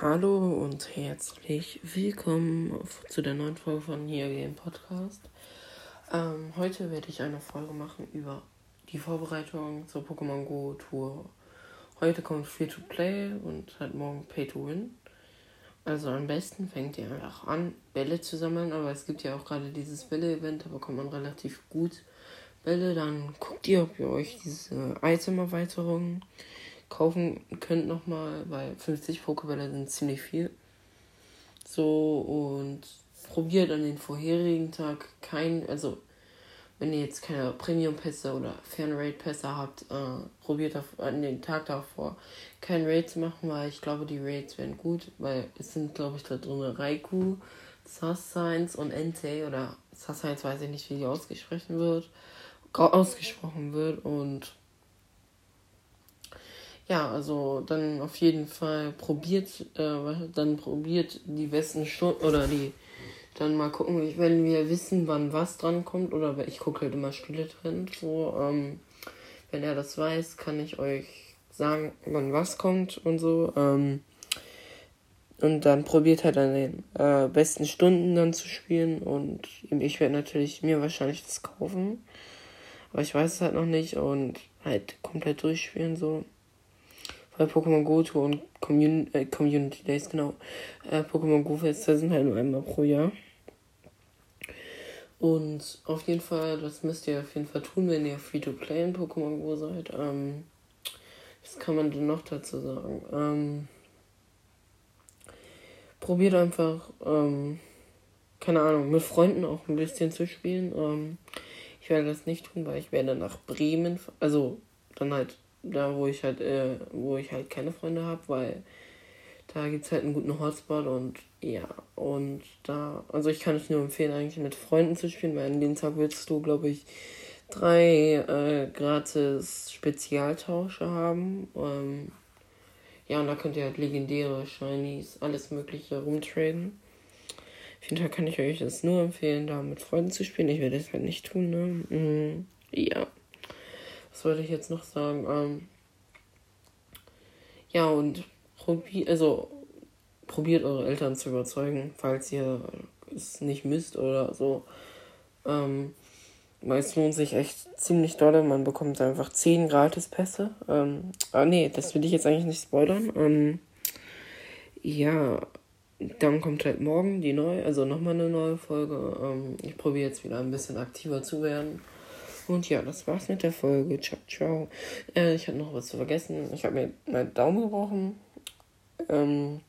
Hallo und herzlich willkommen zu der neuen Folge von Here Game Podcast. Ähm, heute werde ich eine Folge machen über die Vorbereitung zur Pokémon Go Tour. Heute kommt Free to Play und halt morgen Pay to Win. Also am besten fängt ihr einfach an, Bälle zu sammeln, aber es gibt ja auch gerade dieses Bälle-Event, da bekommt man relativ gut Bälle. Dann guckt ihr, ob ihr euch diese Item-Erweiterungen kaufen könnt nochmal, weil 50 Pokébälle sind ziemlich viel. So und probiert an den vorherigen Tag kein, also wenn ihr jetzt keine Premium-Pässe oder Fernraid-Pässe habt, äh, probiert auf, an den Tag davor kein Raid zu machen, weil ich glaube, die Raids werden gut, weil es sind, glaube ich, da drin Raikou, Sassines und Entei oder Sassines weiß ich nicht, wie die ausgesprochen wird, ausgesprochen wird und ja, also dann auf jeden Fall probiert, äh, dann probiert die besten Stunden oder die, dann mal gucken, wenn wir wissen, wann was dran kommt, oder ich gucke halt immer Spiele drin, so, ähm, wenn er das weiß, kann ich euch sagen, wann was kommt und so, ähm, und dann probiert halt an den äh, besten Stunden dann zu spielen und ich werde natürlich mir wahrscheinlich das kaufen, aber ich weiß es halt noch nicht und halt komplett durchspielen so bei Pokémon Go Tour und Commun äh, Community Days, genau. Äh, Pokémon Go Feste sind halt nur einmal pro Jahr. Und auf jeden Fall, das müsst ihr auf jeden Fall tun, wenn ihr Free-to-Play in Pokémon Go seid. Ähm, was kann man denn noch dazu sagen? Ähm, probiert einfach, ähm, keine Ahnung, mit Freunden auch ein bisschen zu spielen. Ähm, ich werde das nicht tun, weil ich werde nach Bremen, also dann halt da wo ich halt, äh, wo ich halt keine Freunde habe, weil da gibt es halt einen guten Hotspot und ja, und da, also ich kann es nur empfehlen, eigentlich mit Freunden zu spielen, weil an dem Tag willst du, glaube ich, drei äh, gratis Spezialtausche haben. Ähm, ja, und da könnt ihr halt legendäre Shinies, alles Mögliche rumtraden. Auf jeden Fall kann ich euch das nur empfehlen, da mit Freunden zu spielen. Ich werde das halt nicht tun, ne? Mhm. Ja was wollte ich jetzt noch sagen? Ähm, ja, und probiert, also probiert eure Eltern zu überzeugen, falls ihr es nicht müsst oder so. Ähm, weil es lohnt sich echt ziemlich doll. Man bekommt einfach 10 Gratis-Pässe. Ähm, ah, nee, das will ich jetzt eigentlich nicht spoilern. Ähm, ja, dann kommt halt morgen die neue, also nochmal eine neue Folge. Ähm, ich probiere jetzt wieder ein bisschen aktiver zu werden. Und ja, das war's mit der Folge. Ciao, ciao. Äh, ich habe noch was zu vergessen. Ich habe mir meinen Daumen gebrochen. Ähm,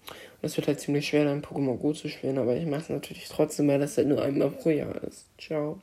es wird halt ziemlich schwer, dann Pokémon Go zu spielen, aber ich mache es natürlich trotzdem, weil das halt nur einmal pro Jahr ist. Ciao.